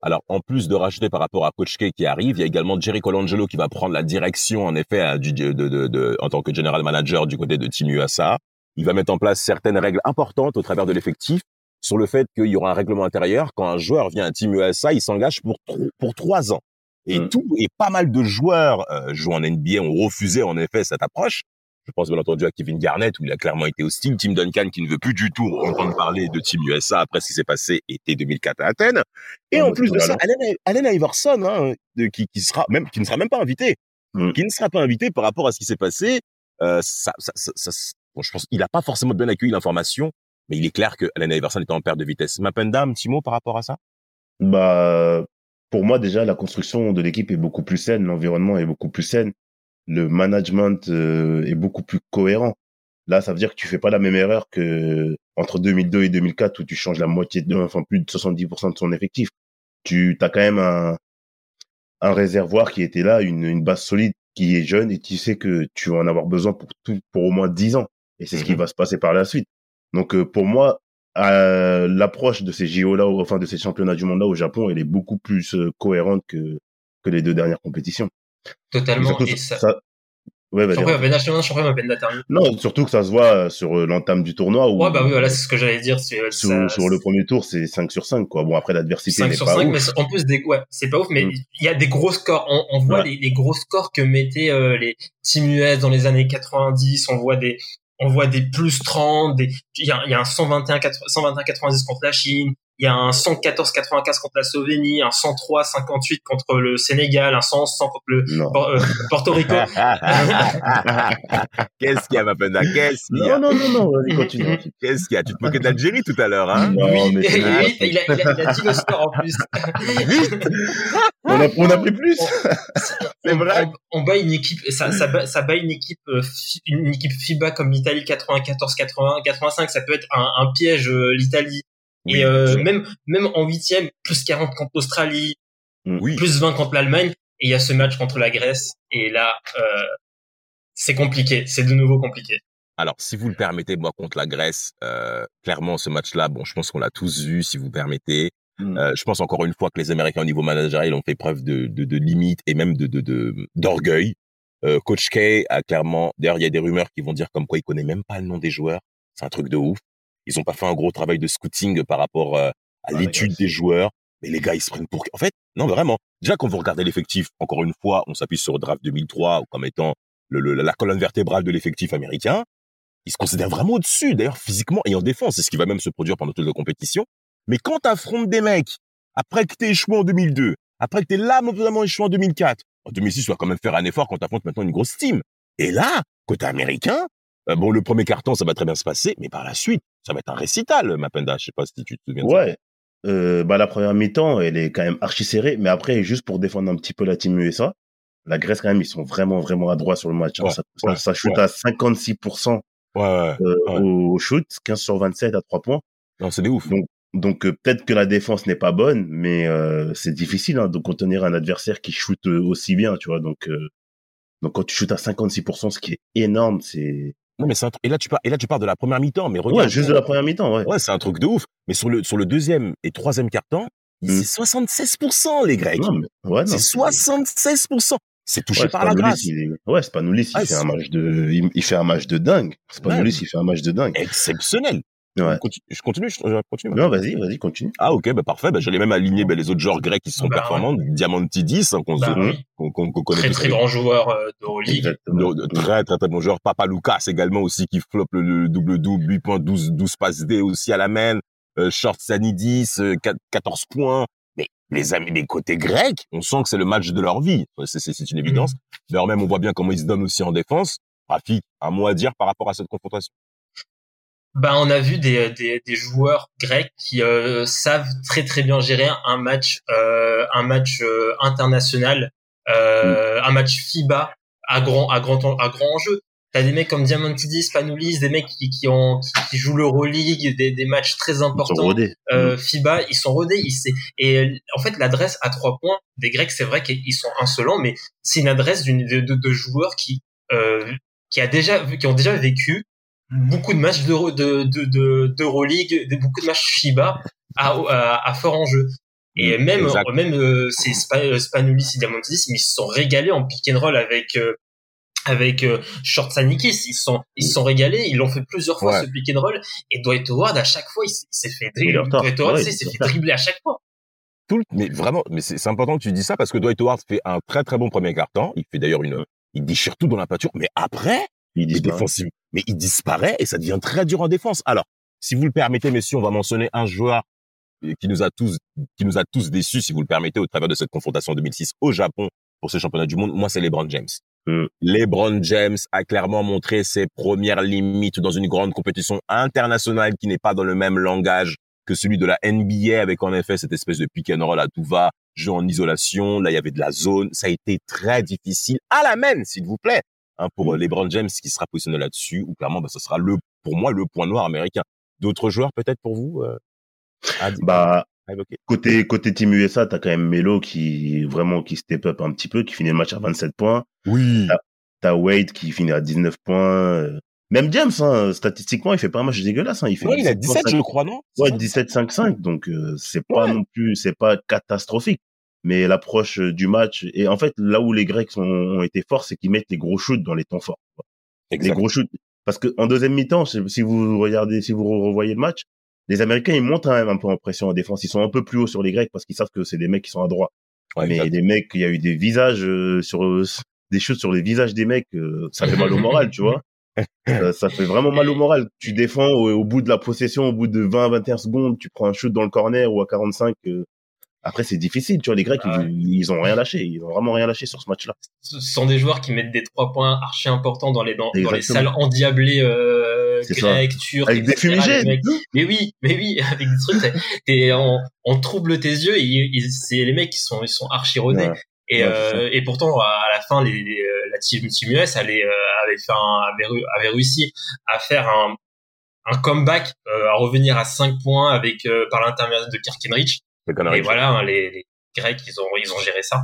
Alors, en plus de rajouter par rapport à Coach K qui arrive, il y a également Jerry Colangelo qui va prendre la direction, en effet, du, de, de, de- en tant que general manager du côté de Team USA. Il va mettre en place certaines règles importantes au travers de l'effectif sur le fait qu'il y aura un règlement intérieur. Quand un joueur vient à Team USA, il s'engage pour, pour trois ans. Et Mm. tout, et pas mal de joueurs euh, jouant en NBA ont refusé, en effet, cette approche. Je pense bien entendu à Kevin Garnett, où il a clairement été hostile. Tim Duncan, qui ne veut plus du tout entendre parler de Team USA après ce qui s'est passé été 2004 à Athènes. Et en plus de ça, Allen, Allen Iverson, hein, de- qui, qui sera même, qui ne sera même pas invité, Mm. qui ne sera pas invité par rapport à ce qui s'est passé. Euh, ça, ça, ça, ça- bon, je pense qu'il n'a pas forcément bien accueilli l'information, mais il est clair que Allen Iverson est en perte de vitesse. Mapenda, un petit mot par rapport à ça? Bah, pour moi, déjà, la construction de l'équipe est beaucoup plus saine, l'environnement est beaucoup plus saine, le management euh, est beaucoup plus cohérent. Là, ça veut dire que tu fais pas la même erreur que entre 2002 et 2004 où tu changes la moitié de, enfin, plus de 70% de son effectif. Tu as quand même un, un réservoir qui était là, une, une base solide qui est jeune et tu sais que tu vas en avoir besoin pour tout, pour au moins 10 ans. Et c'est ce qui Mhm. va se passer par la suite. Donc, euh, pour moi, euh, l'approche de ces JO là, enfin de ces championnats du monde là au Japon, elle est beaucoup plus cohérente que que les deux dernières compétitions. Totalement. Surtout, Et ça. ça- Ouais, termine. Non, surtout que ça se voit euh, sur euh, l'entame du tournoi où Ouais, bah oui, voilà, c'est ce que j'allais dire. sur, ça- sur le premier tour, c'est 5 sur 5 quoi. Bon après l'adversité 5 n'est sur pas 5, ouf. mais c'est- en plus, des, ouais, c'est pas ouf, mais Mm. il y a des gros scores. On, on voit Ouais. les, les gros scores que mettaient euh, les Team US dans les années 90. On voit des, on voit des plus 30, des, il y a, il y a un 121, 121 90 contre la Chine. Il y a un 114 95 contre la Slovénie, un 103 58 contre le Sénégal, un 100 100 contre le. Por- euh, Porto Rico. Qu'est-ce qu'il y a, Mapenda Qu'est-ce qu'il y a? Non non non non, vas-y continue. Qu'est-ce qu'il y a? Tu te moquais d'Algérie tout à l'heure, hein? Non, oui, mais et- il, a, il, a, il a dit le score en plus. on a on a pris plus? C'est vrai? On, on bat une équipe, ça, ça, bat, ça bat une équipe, euh, une équipe FIBA comme l'Italie 94, 80, 85. Ça peut être un, un piège euh, l'Italie. Oui, et euh, même même en huitième, plus 40 contre l'Australie, Oui. plus 20 contre l'Allemagne. Et il y a ce match contre la Grèce. Et là, euh, c'est compliqué. C'est de nouveau compliqué. Alors, si vous le permettez, moi, contre la Grèce, euh, clairement, ce match-là, bon, je pense qu'on l'a tous vu, si vous permettez. Mm. Euh, je pense encore une fois que les Américains au niveau managérial ont fait preuve de, de, de limite et même de, de, de, d'orgueil. Euh, Coach K a clairement, d'ailleurs, il y a des rumeurs qui vont dire comme quoi il connaît même pas le nom des joueurs. C'est un truc de ouf. Ils ont pas fait un gros travail de scouting par rapport euh, à Ah, l'étude des joueurs. Mais les gars, ils se prennent pour... En fait, non, vraiment. Déjà, quand vous regardez l'effectif, encore une fois, on s'appuie sur Draft 2003 comme étant le, le- la colonne vertébrale de l'effectif américain. Ils se considèrent vraiment au-dessus, d'ailleurs, physiquement et en défense. C'est ce qui va même se produire pendant toute la compétition. Mais quand t'affrontes des mecs, après que t'es échoué en 2002, après que t'es là, vraiment échoué en 2004, en 2006, tu vas quand même faire un effort quand t'affrontes maintenant une grosse team. Et là, côté américain, euh, bon, le premier carton, ça va très bien se passer, mais par la suite, ça va être un récital, Mapenda. Je sais pas si tu te souviens de ça. Ouais. Euh, bah la première mi-temps, elle est quand même archi serrée, mais après juste pour défendre un petit peu la team USA, la Grèce quand même ils sont vraiment vraiment adroits sur le match. hein. Ouais, ça, ouais, ça, ça shoot ouais. à 56% Ouais, ouais. euh, Ouais. au, shoot, 15 sur 27 à 3 points. Non, c'est des ouf. Donc, Donc euh, peut-être que la défense n'est pas bonne, mais euh, c'est difficile hein, de contenir un adversaire qui shoot aussi bien, tu vois. Donc euh, donc quand tu shootes à 56%, ce qui est énorme, c'est Non, mais c'est un truc. Et là, tu pars, et là, tu pars de la première mi-temps, mais regarde. ouais, juste de la première mi-temps, ouais. Ouais, c'est un truc de ouf. Mais sur le, sur le deuxième et troisième quart-temps, Mm. c'est 76%, les Grecs. Non, mais- ouais, non, c'est 76%. C'est touché Ouais, par la grâce. il Ouais, Spanulis, il Ah, fait c'est- un match de, il, fait un match de dingue. Spanulis, Ouais. il fait un match de dingue. Exceptionnel. Ouais. Continue- Je continue, je je continue. Non, vas-y, vas-y, continue. Ah, ok, bah, parfait. Bah, j'allais même aligner bah, les autres joueurs grecs qui sont Bah, performants. Diamantidis, hein, qu'on Bah, se- oui. qu'on qu'on- qu'on connaît Très très grand joueur euh. De- de très, très, très bon joueur. Papa Lucas également aussi qui floppe le, le double-double, 8 points, 12, 12 passes D aussi à la main. Euh, Short Sanidis, euh, 4 14 points. Mais les amis, les côtés grecs, on sent que c'est le match de leur vie. C'est, une évidence. D'ailleurs même, on voit bien comment ils se donnent aussi en défense. Rafik, un mot à dire par rapport à cette confrontation? Ben, on a vu des, des, des joueurs grecs qui euh, savent très très bien gérer un match, euh, un match euh, international, euh, un match FIBA à grand à grand à grand enjeu. t'as des mecs comme Diamantidis, Spanoulis, des mecs qui, qui ont qui, qui jouent l'Euroleague, des, des matchs très Ils sont importants. rodés. Euh, FIBA, ils sont rodés. Ils, et en fait, l'adresse à trois points des Grecs, c'est vrai qu'ils sont insolents, mais c'est une adresse d'une de, de, de joueurs qui euh, qui a déjà qui ont déjà vécu beaucoup de matchs d'Euro de de de- d'Euroleague, de, beaucoup de matchs FIBA à, à, à fort enjeu. Et Mm, même exact. même euh, c'est Spa- euh, et Diamantidis, mais ils se sont régalés en pick and roll avec euh, avec euh, Short Sanikis, ils se sont ils se sont régalés, ils l'ont fait plusieurs fois Ouais. ce pick and roll et Dwight Howard à chaque fois il s'est- fait dribbler. Dwight Howard s'est fait dribbler à chaque fois. tout le- mais vraiment, mais c'est important que tu dis ça parce que Dwight Howard fait un très très bon premier quart-temps. Il fait d'ailleurs une, il déchire tout dans la peinture, mais après, il défensif, mais il disparaît et ça devient très dur en défense. Alors, si vous le permettez, messieurs, on va mentionner un joueur euh, qui nous a tous, qui nous a tous déçus, si vous le permettez, au travers de cette confrontation 2006 au Japon pour ce championnat du monde. Moi, c'est LeBron James. Mm. LeBron James a clairement montré ses premières limites dans une grande compétition internationale qui n'est pas dans le même langage que celui de la NBA avec en effet cette espèce de pick and roll à tout va, jeu en isolation. Là, il y avait de la zone. Ça a été très difficile à la main, s'il vous plaît, hein, pour euh, LeBron James qui sera positionné là-dessus. Ou clairement, bah, ce sera le, pour moi, le point noir américain. D'autres joueurs peut-être pour vous euh, à, Bah, côté, côté Team USA, t'as quand même Melo qui, vraiment, qui step up un petit peu, qui finit le match à 27 points. Oui. T'as Wade qui finit à 19 points. euh. Même James, hein, statistiquement, il fait pas un match dégueulasse. Hein. Il fait Ouais, il a 17 17, je crois, non? Ouais, C'est ça? 17-5-5. Donc, euh, c'est pas non plus, c'est pas catastrophique. Mais l'approche euh, du match, et en fait, là où les Grecs ont été forts, c'est qu'ils mettent les gros shoots dans les temps forts. Les gros shoots. Parce que en deuxième mi-temps, si vous regardez, si vous revoyez le match, les Américains, ils montent quand même un peu en pression en défense. Ils sont un peu plus hauts sur les Grecs parce qu'ils savent que c'est des mecs qui sont à droite. Ouais, mais exact. des mecs, il y a eu des visages euh, sur euh, des shoots sur les visages des mecs, euh, ça fait mal au moral, tu vois. Ça fait vraiment mal au moral. Tu défends au, au bout de la possession, au bout de 20-21 secondes, tu prends un shoot dans le corner ou à 45. Après, c'est difficile, tu vois. Les Grecs, Ah ils, ils ont rien lâché. Ils ont vraiment rien lâché sur ce match-là. Ce sont des joueurs qui mettent des trois points archi importants dans les dans, dans les salles endiablées euh, grecs, turcs, Avec des fumigènes. Mais oui, mais oui, avec des trucs, t'es- on, on trouble tes yeux et c'est les mecs qui sont ils sont archi rodés. Ouais. Et, Ouais, euh, et pourtant, à la fin, les, les- euh, la team, team US avait, euh, avait, fait un, avait, réussi à faire un, un comeback, euh, à revenir à 5 points avec euh, par l'intermédiaire de Kirk Et voilà, hein, les, les Grecs, ils ont, ils ont géré ça.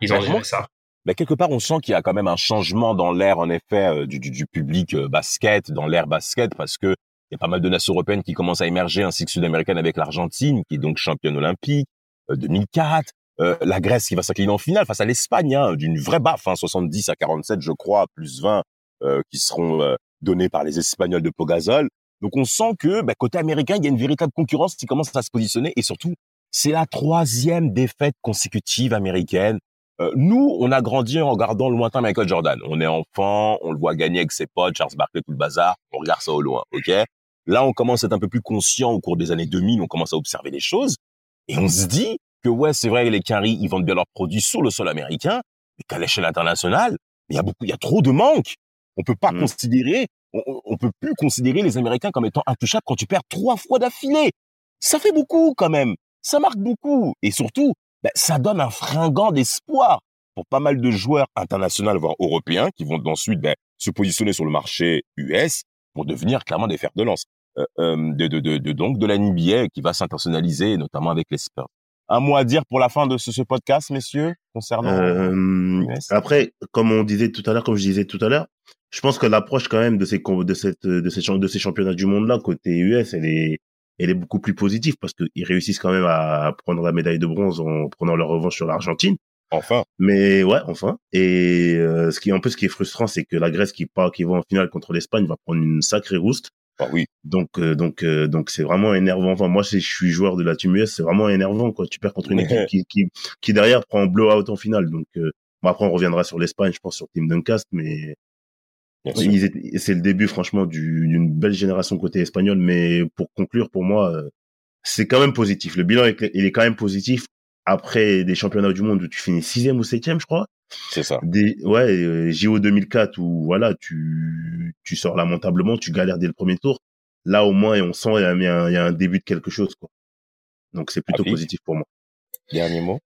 Ils ont géré ça. Mais quelque part, on sent qu'il y a quand même un changement dans l'air, en effet, euh, du, du, du public euh, basket, dans l'air basket, parce que il y a pas mal de nations européennes qui commencent à émerger, ainsi que sud-américaines avec l'Argentine, qui est donc championne olympique, euh, 2004, euh, la Grèce qui va s'incliner en finale face à l'Espagne, hein, d'une vraie baffe, hein, 70 à 47, je crois, plus 20, euh, qui seront euh, donnés par les Espagnols de Pogazol. Donc on sent que bah, côté américain, il y a une véritable concurrence qui commence à se positionner, et surtout, c'est la troisième défaite consécutive américaine euh, nous, on a grandi en regardant le lointain Michael Jordan. On est enfant, on le voit gagner avec ses potes, Charles Barkley, tout le bazar. On regarde ça au loin, ok? Là, on commence à être un peu plus conscient au cours des années 2000. On commence à observer les choses et on se dit que ouais, c'est vrai, les Quinry, ils vendent bien leurs produits sur le sol américain, mais qu'à l'échelle internationale, il y a beaucoup, il y a trop de manques. On peut pas Mm. considérer, on, on- on peut plus considérer les Américains comme étant intouchables quand tu perds trois fois d'affilée. Ça fait beaucoup quand même. Ça marque beaucoup et surtout, ben, ça donne un fringant d'espoir pour pas mal de joueurs internationaux, voire européens, qui vont ensuite ben, se positionner sur le marché US pour devenir clairement des fers de lance. Euh, euh, de, de, de, de- donc de la NBA qui va s'internationaliser, notamment avec les Spurs. Un mot à dire pour la fin de ce, ce podcast, messieurs, concernant. Euh, après, comme on disait tout à l'heure, comme je disais tout à l'heure, je pense que l'approche quand même de ces de cette de ces de ces championnats du monde là côté US, elle est elle est beaucoup plus positive parce qu'ils réussissent quand même à prendre la médaille de bronze en prenant leur revanche sur l'Argentine. Enfin, Mais ouais, enfin. Et euh, ce qui est un peu ce qui est frustrant, c'est que la Grèce qui part, qui va en finale contre l'Espagne, va prendre une sacrée rouste. bah oui, Donc euh, donc euh, donc c'est vraiment énervant. Enfin moi je suis joueur de la Team US, c'est vraiment énervant quoi. Tu perds contre une équipe qui qui qui derrière prend un blowout en finale. Donc bon, après on reviendra sur l'Espagne, je pense sur Team Duncast, mais bien sûr. ils étaient- c'est le début franchement du- d'une belle génération côté espagnol. Mais pour conclure, pour moi, euh, c'est quand même positif. Le bilan est- il est quand même positif après des championnats du monde où tu finis sixième ou septième, je crois. c'est ça. Des, ouais, euh, JO 2004 où voilà, tu tu sors lamentablement, tu galères dès le premier tour. Là au moins, on sent il y a, il y a un- il y a un début de quelque chose quoi. Donc c'est plutôt positif pour moi. Dernier mot.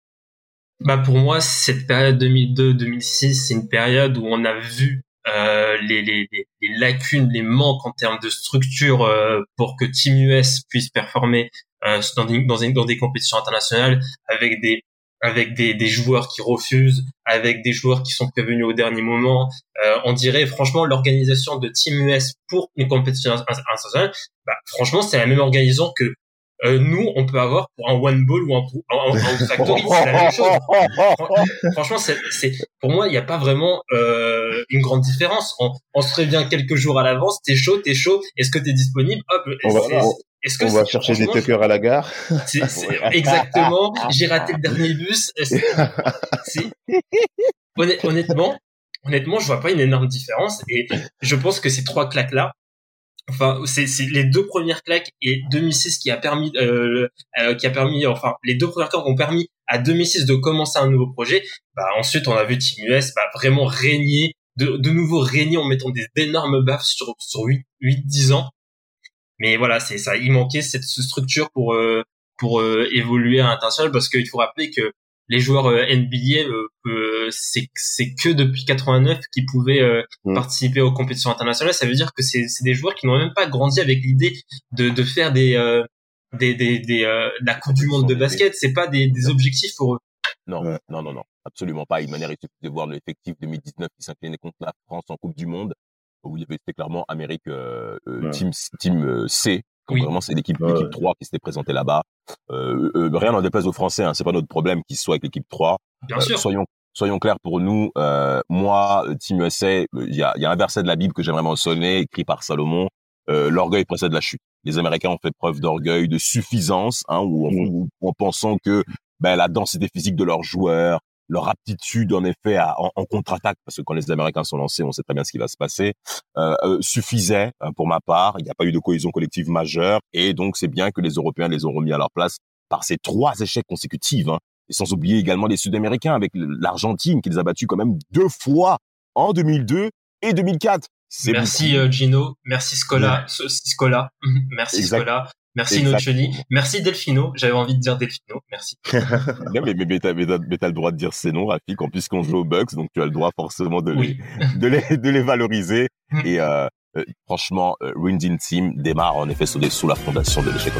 Bah pour moi, cette période 2002-2006, c'est une période où on a vu euh, les, les, les, lacunes, les manques en termes de structure euh, pour que Team US puisse performer euh, dans, des, dans, des- compétitions internationales avec des avec des, des joueurs qui refusent, avec des joueurs qui sont prévenus au dernier moment. Euh, on dirait franchement l'organisation de Team US pour une compétition in- internationale, bah, franchement c'est la même organisation que euh, nous on peut avoir pour un one ball ou un, un, un- un factory, c'est la même chose. Fran- Franchement, c'est, c'est, pour moi, il n'y a pas vraiment euh, une grande différence. On, on se prévient quelques jours à l'avance. T'es chaud, t'es chaud. Est-ce que t'es disponible? Hop. On va- c'est- on- est-ce que On va chercher des tuckers à la gare. c'est- c'est- exactement. J'ai raté le dernier bus. C'est- Honn- honnêtement, honnêtement, je vois pas une énorme différence. Et je pense que ces trois claques là. Enfin, c'est les deux premières claques et 2006 qui a permis, euh, euh, qui a permis, enfin, les deux premières claques ont permis à 2006 de commencer un nouveau projet. Bah, ensuite, on a vu Team US bah, vraiment régner, de, de nouveau régner en mettant des énormes baffes sur, sur 8, 8, 10 ans. Mais voilà, c'est ça. Il manquait cette structure pour, euh, pour euh, évoluer à l'international parce qu'il faut rappeler que les joueurs euh, NBA, euh, c'est c'est que depuis 89 qu'ils pouvaient euh, Mm. participer aux compétitions internationales. Ça veut dire que c'est c'est des joueurs qui n'ont même pas grandi avec l'idée de, de faire des euh, des des, des euh, la Coupe du Monde de basket. C'est pas des, des objectifs pour eux. Non, Ouais. non, non, non, absolument pas. De manière, il suffit de voir l'effectif 2019 qui s'inclinait contre la France en Coupe du Monde, où il y avait clairement Amérique euh, euh, Ouais. Team, team euh, C. Oui. vraiment, c'est l'équipe Ouais, l'équipe ouais. 3 qui s'était présentée là-bas. Euh, euh, rien n'en déplaise aux Français, hein, c'est pas notre problème qu'ils soient avec l'équipe 3. Bien Euh, sûr. soyons soyons clairs pour nous. Euh, moi, Team USA, euh, il y a, y a un verset de la Bible que j'aimerais mentionner, écrit par Salomon. Euh, L'orgueil précède la chute. Les Américains ont fait preuve d'orgueil, de suffisance, hein, ou, Mm. ou- en pensant que ben, la densité physique de leurs joueurs, leur aptitude en effet à, en, en contre-attaque, parce que quand les Américains sont lancés, on sait très bien ce qui va se passer, euh, euh, suffisait hein, pour ma part. Il n'y a pas eu de cohésion collective majeure, et donc c'est bien que les Européens les ont remis à leur place par ces trois échecs consécutifs. Hein. Et sans oublier également les Sud-Américains avec l'Argentine qui les a battus quand même deux fois en 2002 et 2004. C'est Merci beaucoup. euh, Gino, merci Scola, Scola, merci Exact. Scola, merci. Noccioli, merci Delfino. J'avais envie de dire Delfino, merci. Non, mais, mais, mais t'as, le droit de dire ces noms, Rafik, en plus qu'on joue aux Bucks, donc tu as le droit forcément de, Oui. les, de, les, de les valoriser. Mm. Et euh, euh, franchement, euh, Windin Team démarre en effet sous, les, sous la fondation de l'échec.